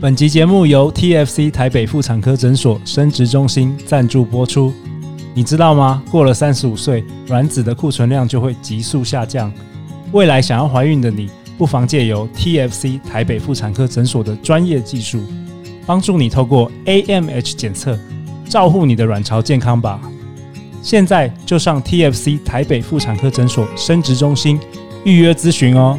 本集节目由 TFC 台北妇产科诊所生殖中心赞助播出。你知道吗？过了三十五岁，卵子的库存量就会急速下降。未来想要怀孕的你，不妨借由 TFC 台北妇产科诊所的专业技术，帮助你透过 AMH 检测，照护你的卵巢健康吧。现在就上 TFC 台北妇产科诊所生殖中心预约咨询哦。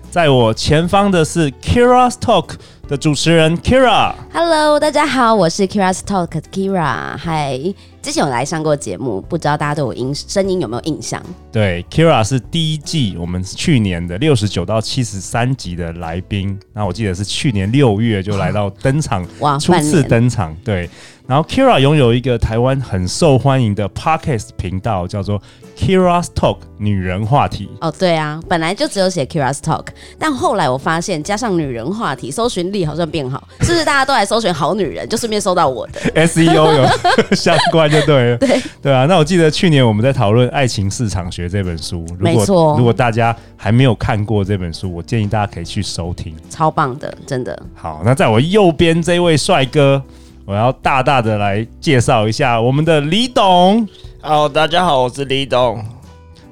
在我前方的是 Keira's Talk 的主持人 Keira。Hello，大家好，我是 Keira's Talk 的 Keira。嗨，之前有来上过节目，不知道大家对我音声音有没有印象？对，Keira 是第一季我们去年的六十九到七十三集的来宾。那我记得是去年六月就来到登场，哇，初次登场。对，然后 Keira 拥有一个台湾很受欢迎的 Podcast 频道，叫做。Keira's Talk 女人话题哦，对啊，本来就只有写 Keira's Talk，但后来我发现加上女人话题，搜寻力好像变好，是不是大家都来搜寻好女人，就顺便搜到我的 SEO 有 相关就对了，对对啊。那我记得去年我们在讨论《爱情市场学》这本书，如果没错，如果大家还没有看过这本书，我建议大家可以去收听，超棒的，真的。好，那在我右边这位帅哥，我要大大的来介绍一下我们的李董。好，大家好，我是李董。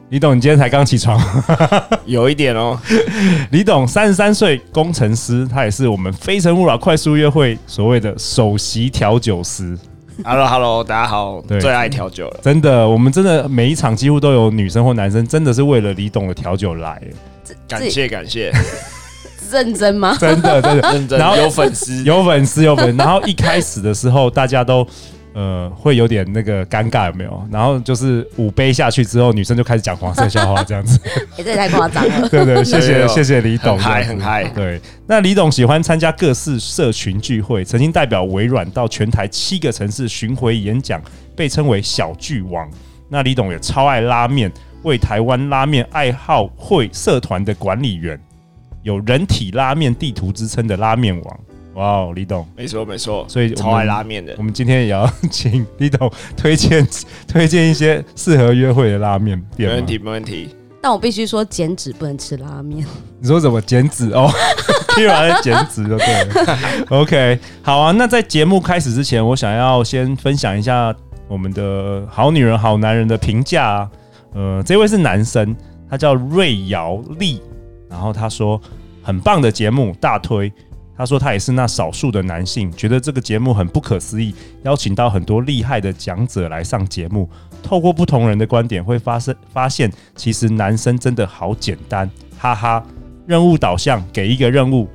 李董，你今天才刚起床？有一点哦。李董三十三岁，工程师，他也是我们非诚勿扰快速约会所谓的首席调酒师。Hello，Hello，大家好，对，最爱调酒了。真的，我们真的每一场几乎都有女生或男生，真的是为了李董的调酒来。感谢感谢，认真吗？真的真的认真。然后有粉丝，有粉丝，有粉丝。然后一开始的时候，大家都。呃，会有点那个尴尬，有没有？然后就是五杯下去之后，女生就开始讲黄色笑话，这样子。欸、这也太夸张了。对对，谢谢谢谢李董，嗨很嗨。对，那李董喜欢参加各式社群聚会，曾经代表微软到全台七个城市巡回演讲，被称为小巨王。那李董也超爱拉面，为台湾拉面爱好会社团的管理员，有人体拉面地图之称的拉面王。哇哦，李董，没错没错，所以超爱拉面的。我们今天也要请李董推荐推荐一些适合约会的拉面店。没问题没问题。但我必须说减脂不能吃拉面。你说怎么减脂哦？突然减脂就对了。OK，好啊。那在节目开始之前，我想要先分享一下我们的好女人好男人的评价啊。呃，这位是男生，他叫瑞瑶利，然后他说很棒的节目，大推。他说他也是那少数的男性，觉得这个节目很不可思议，邀请到很多厉害的讲者来上节目，透过不同人的观点，会发生发现其实男生真的好简单，哈哈，任务导向，给一个任务，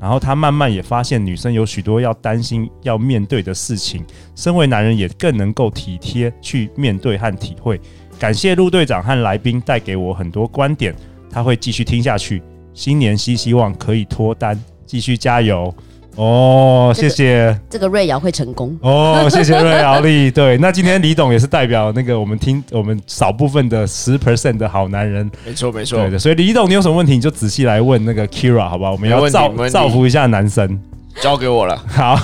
然后他慢慢也发现女生有许多要担心要面对的事情，身为男人也更能够体贴去面对和体会。感谢陆队长和来宾带给我很多观点，他会继续听下去。新年希希望可以脱单。继续加油哦！谢谢这个瑞瑶会成功哦！谢谢瑞瑶丽。对，那今天李董也是代表那个我们听我们少部分的十 percent 的好男人，没错没错。对的，所以李董，你有什么问题你就仔细来问那个 Keira 好不好？我们要造造福一下男生，交给我了。好，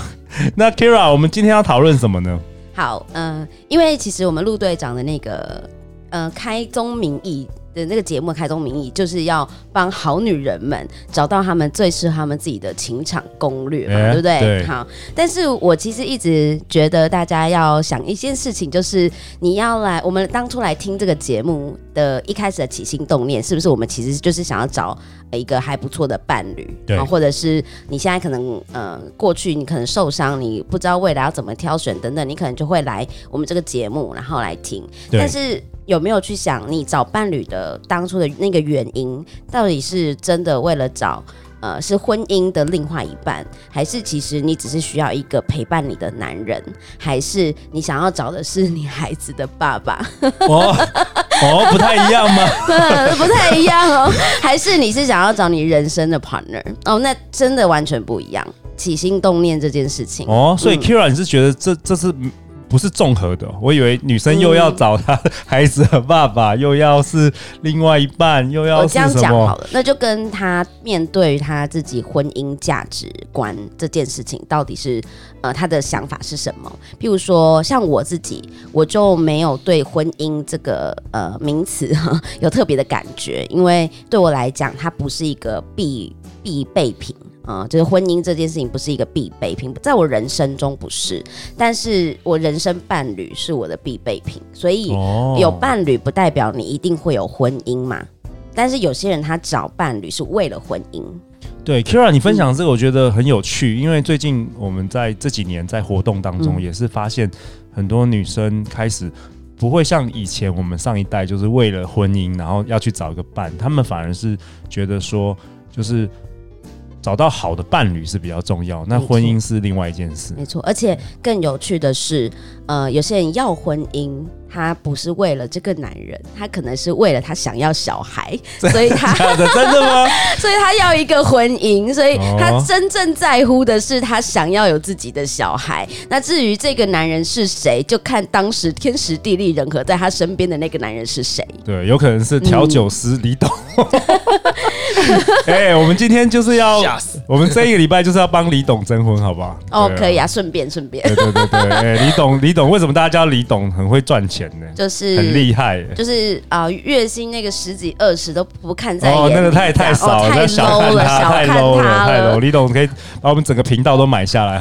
那 Keira，我们今天要讨论什么呢？好，嗯、呃，因为其实我们陆队长的那个呃开宗明义。的那个节目开宗明义就是要帮好女人们找到他们最适合他们自己的情场攻略嘛，欸、对不对？对。好，但是我其实一直觉得大家要想一件事情，就是你要来，我们当初来听这个节目的一开始的起心动念，是不是我们其实就是想要找一个还不错的伴侣？对。或者是你现在可能呃过去你可能受伤，你不知道未来要怎么挑选等等，你可能就会来我们这个节目，然后来听。但是。有没有去想你找伴侣的当初的那个原因，到底是真的为了找呃是婚姻的另外一半，还是其实你只是需要一个陪伴你的男人，还是你想要找的是你孩子的爸爸？哦哦，不太一样吗？不太一样哦，还是你是想要找你人生的 partner？哦，那真的完全不一样。起心动念这件事情。哦，所以嗯 Kira，你是觉得这这是不是综合的？我以为女生又要找她 孩子的爸爸，又要是另外一半，又要我这样？讲好了，那就跟她面对她自己婚姻价值观这件事情，到底是呃她的想法是什么？譬如说，像我自己，我就没有对婚姻这个呃名词 有特别的感觉，因为对我来讲，它不是一个必必备品。啊、呃，就是婚姻这件事情不是一个必备品，在我人生中不是，但是我人生伴侣是我的必备品，所以有伴侣不代表你一定会有婚姻嘛。但是有些人他找伴侣是为了婚姻。对，Kira，你分享这个我觉得很有趣，嗯、因为最近我们在这几年在活动当中也是发现很多女生开始不会像以前我们上一代就是为了婚姻然后要去找一个伴，他们反而是觉得说就是。找到好的伴侣是比较重要，那婚姻是另外一件事。没错，而且更有趣的是，呃，有些人要婚姻，他不是为了这个男人，她可能是为了她想要小孩，所以她真的真的吗？所以她 要一个婚姻，所以她真正在乎的是她想要有自己的小孩。那至于这个男人是谁，就看当时天时地利人和，在他身边的那个男人是谁。对，有可能是调酒师李董。哎、欸，我们今天就是要，我们这一个礼拜就是要帮李董征婚，好不好？哦，可以啊，顺便顺便。对对对对，哎、欸，李董，李董，为什么大家叫李董？很会赚钱呢，就是很厉害，就是啊、呃，月薪那个十几二十都不看在眼里。哦，那个太太少太 low 了，太 low 了，太 low。李董可以把我们整个频道都买下来？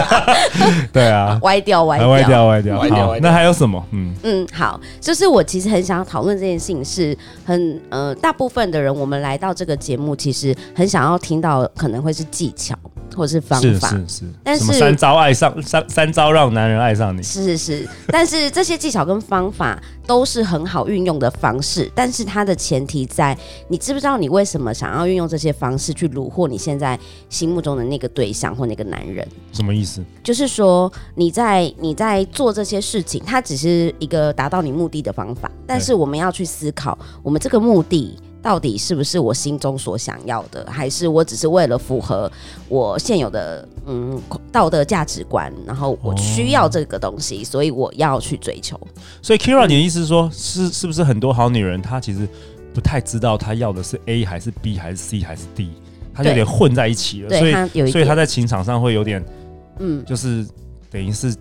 对啊，歪掉歪掉歪掉歪掉，歪掉。好，那还有什么？嗯嗯，好，就是我其实很想要讨论这件事情，是很呃，大部分的人我们来到这个节目，其实很想要听到可能会是技巧或者是方法，是是是，但是三招爱上三三招让男人爱上你，是是是，但是这些技巧跟方法都是很好运用的方式，但是它的前提在你知不知道你为什么想要运用这些方式去虏获你现在心目中的那个对象或那个男人？什么意思？就是说你在你在做这些事情，它只是一个达到你目的的方法，但是我们要去思考，我们这个目的。到底是不是我心中所想要的，还是我只是为了符合我现有的嗯道德价值观，然后我需要这个东西，所以我要去追求。所以 Kira，你的意思是说，是是不是很多好女人她其实不太知道她要的是 A 还是 B 还是 C 还是 D，她有点混在一起了，所以所以她在情场上会有点嗯，就是等于是。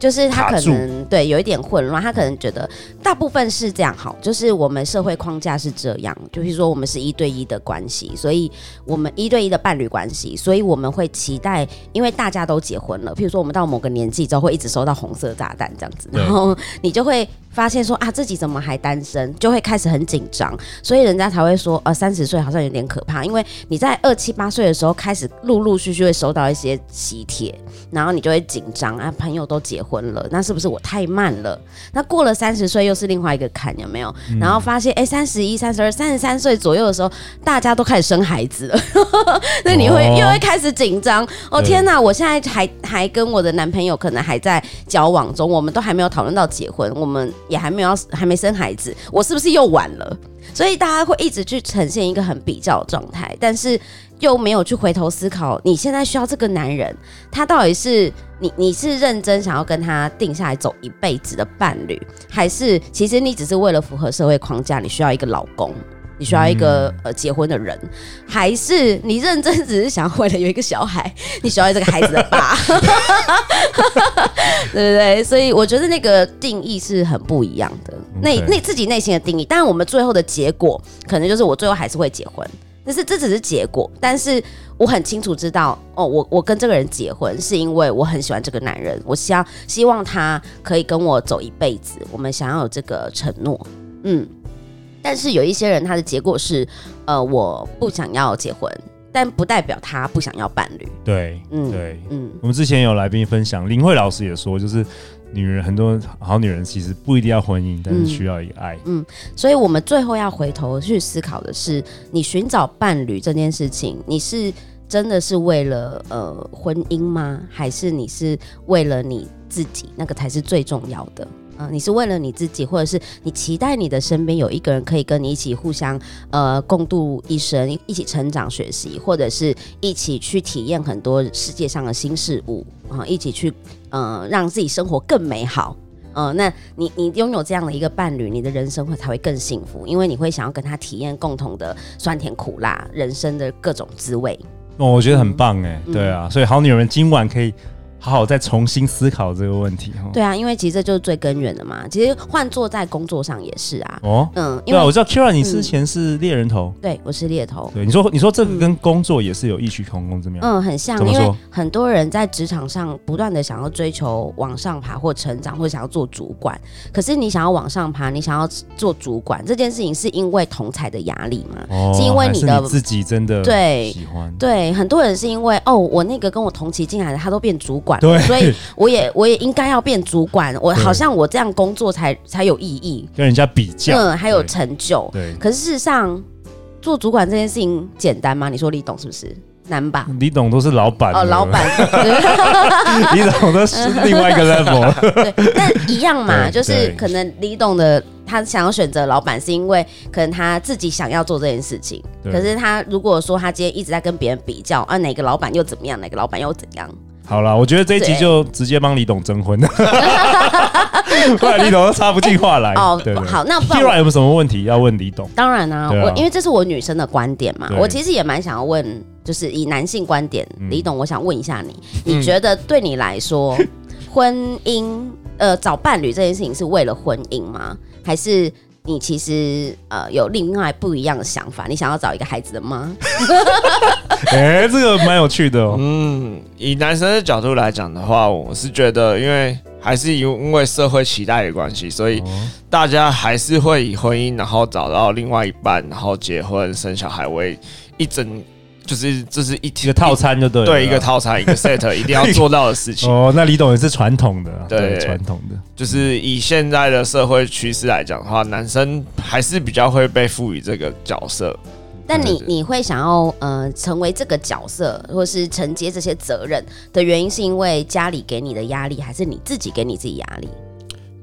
就是他可能对有一点混乱，他可能觉得大部分是这样好，就是我们社会框架是这样，就是说我们是一对一的关系，所以我们一对一的伴侣关系，所以我们会期待，因为大家都结婚了，譬如说我们到某个年纪之后会一直收到红色炸弹这样子，然后你就会发现说啊自己怎么还单身，就会开始很紧张，所以人家才会说呃三十岁好像有点可怕，因为你在二七八岁的时候开始陆陆续续会收到一些喜帖，然后你就会紧张啊，朋友都结婚。婚了，那是不是我太慢了？那过了三十岁又是另外一个坎，有没有？嗯、然后发现，哎、欸，三十一、三十二、三十三岁左右的时候，大家都开始生孩子了，那你会、哦、又会开始紧张。哦天哪，我现在还还跟我的男朋友可能还在交往中，我们都还没有讨论到结婚，我们也还没有要还没生孩子，我是不是又晚了？所以大家会一直去呈现一个很比较的状态，但是又没有去回头思考，你现在需要这个男人，他到底是你你是认真想要跟他定下来走一辈子的伴侣，还是其实你只是为了符合社会框架，你需要一个老公，你需要一个、嗯、呃结婚的人，还是你认真只是想要为了有一个小孩，你需要这个孩子的爸，对不对？所以我觉得那个定义是很不一样的，那那自己内心的定义，当然我们最后的结果可能就是我最后还是会结婚。可是这只是结果，但是我很清楚知道，哦，我我跟这个人结婚是因为我很喜欢这个男人，我希望希望他可以跟我走一辈子，我们想要有这个承诺，嗯。但是有一些人他的结果是，呃，我不想要结婚，但不代表他不想要伴侣。对，嗯，对，嗯。我们之前有来宾分享，林慧老师也说，就是。女人很多好女人其实不一定要婚姻，但是需要一个爱。嗯，嗯，所以我们最后要回头去思考的是，你寻找伴侣这件事情，你是真的是为了呃婚姻吗？还是你是为了你自己？那个才是最重要的。嗯、呃，你是为了你自己，或者是你期待你的身边有一个人可以跟你一起互相呃共度一生，一起成长学习，或者是一起去体验很多世界上的新事物啊、呃，一起去呃让自己生活更美好。呃，那你你拥有这样的一个伴侣，你的人生会才会更幸福，因为你会想要跟他体验共同的酸甜苦辣人生的各种滋味。哦，我觉得很棒哎，嗯、对啊，所以好女人今晚可以。好好再重新思考这个问题哈。对啊，因为其实这就是最根源的嘛。其实换做在工作上也是啊。哦，嗯，因为啊，我知道 Keira 你之前是猎人头。对，我是猎头。对，你说你说这个跟工作也是有异曲同工之妙。嗯，很像，因为很多人在职场上不断的想要追求往上爬或成长，或者想要做主管。可是你想要往上爬，你想要做主管这件事情，是因为同才的压力吗？哦，是因为你的你自己真的对喜欢。对，很多人是因为哦，我那个跟我同期进来的他都变主管，对，所以。我也我也应该要变主管，我好像我这样工作才才有意义，跟人家比较，嗯，还有成就。对，可是事实上，做主管这件事情简单吗？你说李董是不是难吧？李董都是老板哦，老板，李董都是另外一个 level。对，但一样嘛，就是可能李董的他想要选择老板，是因为可能他自己想要做这件事情。可是他如果说他今天一直在跟别人比较啊，哪个老板又怎么样，哪个老板又怎样？好了，我觉得这一集就直接帮李董征婚，不然李董都插不进话来。哦，对对好，那 Keira 有没有什么问题要问李董？当然啊，啊我因为这是我女生的观点嘛，我其实也蛮想要问，就是以男性观点，嗯、李董，我想问一下你，你觉得对你来说，嗯、婚姻呃找伴侣这件事情是为了婚姻吗？还是？你其实呃有另外不一样的想法，你想要找一个孩子的吗？哎、欸，这个蛮有趣的哦。嗯，以男生的角度来讲的话，我是觉得，因为还是因为社会期待的关系，所以大家还是会以婚姻，然后找到另外一半，然后结婚生小孩为一整。就是这是一一个套餐，就对了，对，一个套餐，一个 set 一定要做到的事情。哦，那李董也是传统的，对，传统的。就是以现在的社会趋势来讲的话，男生还是比较会被赋予这个角色。但你你会想要呃成为这个角色，或是承接这些责任的原因，是因为家里给你的压力，还是你自己给你自己压力？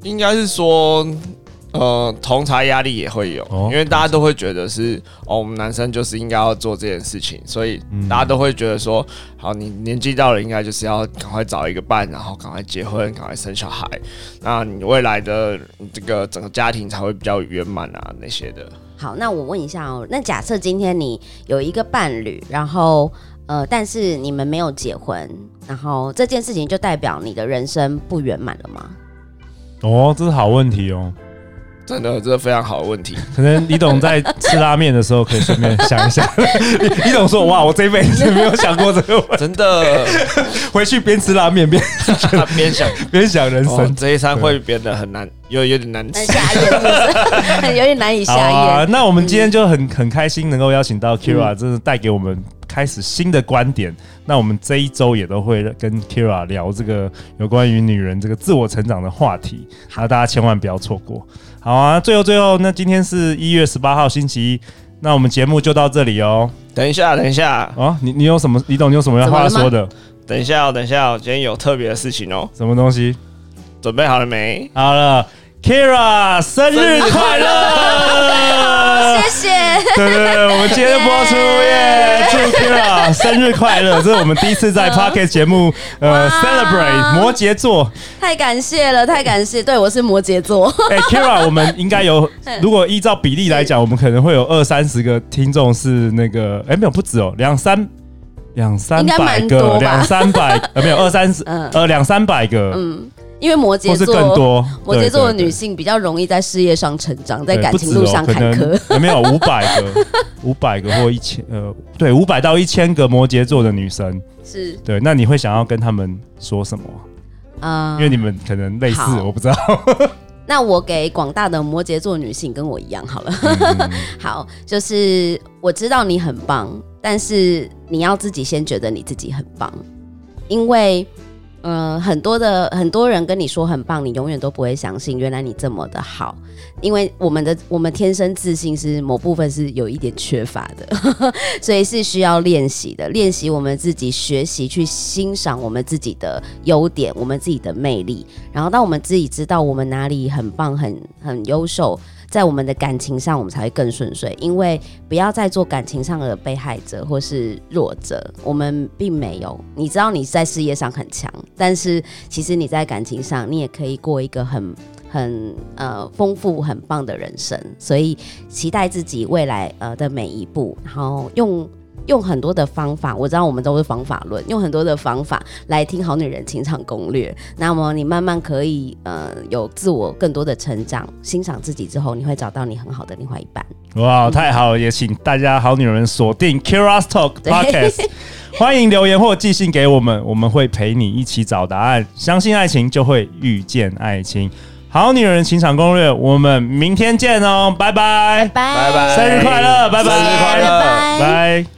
应该是说。呃，同才压力也会有，哦、因为大家都会觉得是哦，我们男生就是应该要做这件事情，所以大家都会觉得说，好，你年纪到了，应该就是要赶快找一个伴，然后赶快结婚，赶快生小孩，那你未来的这个整个家庭才会比较圆满啊，那些的。好，那我问一下哦，那假设今天你有一个伴侣，然后呃，但是你们没有结婚，然后这件事情就代表你的人生不圆满了吗？哦，这是好问题哦。真的，这是非常好的问题。可能李董在吃拉面的时候，可以顺便想一想。李董说：“哇，我这辈子没有想过这个问题。”真的，回去边吃拉面边边想边想人生，这一餐会变得很难，有有点难吃，有点难以下咽。那我们今天就很很开心，能够邀请到 Keira，真的带给我们开始新的观点。那我们这一周也都会跟 Keira 聊这个有关于女人这个自我成长的话题，好，大家千万不要错过。好啊，最后最后，那今天是一月十八号星期一，那我们节目就到这里哦。等一下，等一下啊，你你有什么？李董你有什么要话说的？等一下哦，等一下哦，今天有特别的事情哦。什么东西？准备好了没？好了，Keira 生日快乐！谢谢。对对对，我们今天播出耶，祝 Keira 生日快乐！这是我们第一次在 Podcast 节目呃 Celebrate 摩羯座，太感谢了，太感谢。对，我是摩羯座。哎，Keira，我们应该有，如果依照比例来讲，我们可能会有二三十个听众是那个，哎，没有，不止哦，两三两三百个，两三百，呃，没有二三十，呃，两三百个，嗯。因为摩羯座，更多摩羯座的女性比较容易在事业上成长，在感情路上坎坷。有没有五百个、五百个或一千？呃，对，五百到一千个摩羯座的女生是对。那你会想要跟他们说什么？啊，因为你们可能类似，我不知道。那我给广大的摩羯座女性跟我一样好了。好，就是我知道你很棒，但是你要自己先觉得你自己很棒，因为。嗯，很多的很多人跟你说很棒，你永远都不会相信，原来你这么的好。因为我们的我们天生自信是某部分是有一点缺乏的，所以是需要练习的。练习我们自己学习去欣赏我们自己的优点，我们自己的魅力。然后当我们自己知道我们哪里很棒、很很优秀。在我们的感情上，我们才会更顺遂。因为不要再做感情上的被害者或是弱者，我们并没有。你知道你在事业上很强，但是其实你在感情上，你也可以过一个很很呃丰富、很棒的人生。所以期待自己未来呃的每一步，然后用。用很多的方法，我知道我们都是方法论，用很多的方法来听好女人情场攻略。那么你慢慢可以呃有自我更多的成长，欣赏自己之后，你会找到你很好的另外一半。哇，太好了！也请大家好女人锁定 Keira's Talk Podcast，欢迎留言或寄信给我们，我们会陪你一起找答案。相信爱情，就会遇见爱情。好女人情场攻略，我们明天见哦，拜拜，拜拜，拜拜，生日快乐，拜拜，生日快乐，拜。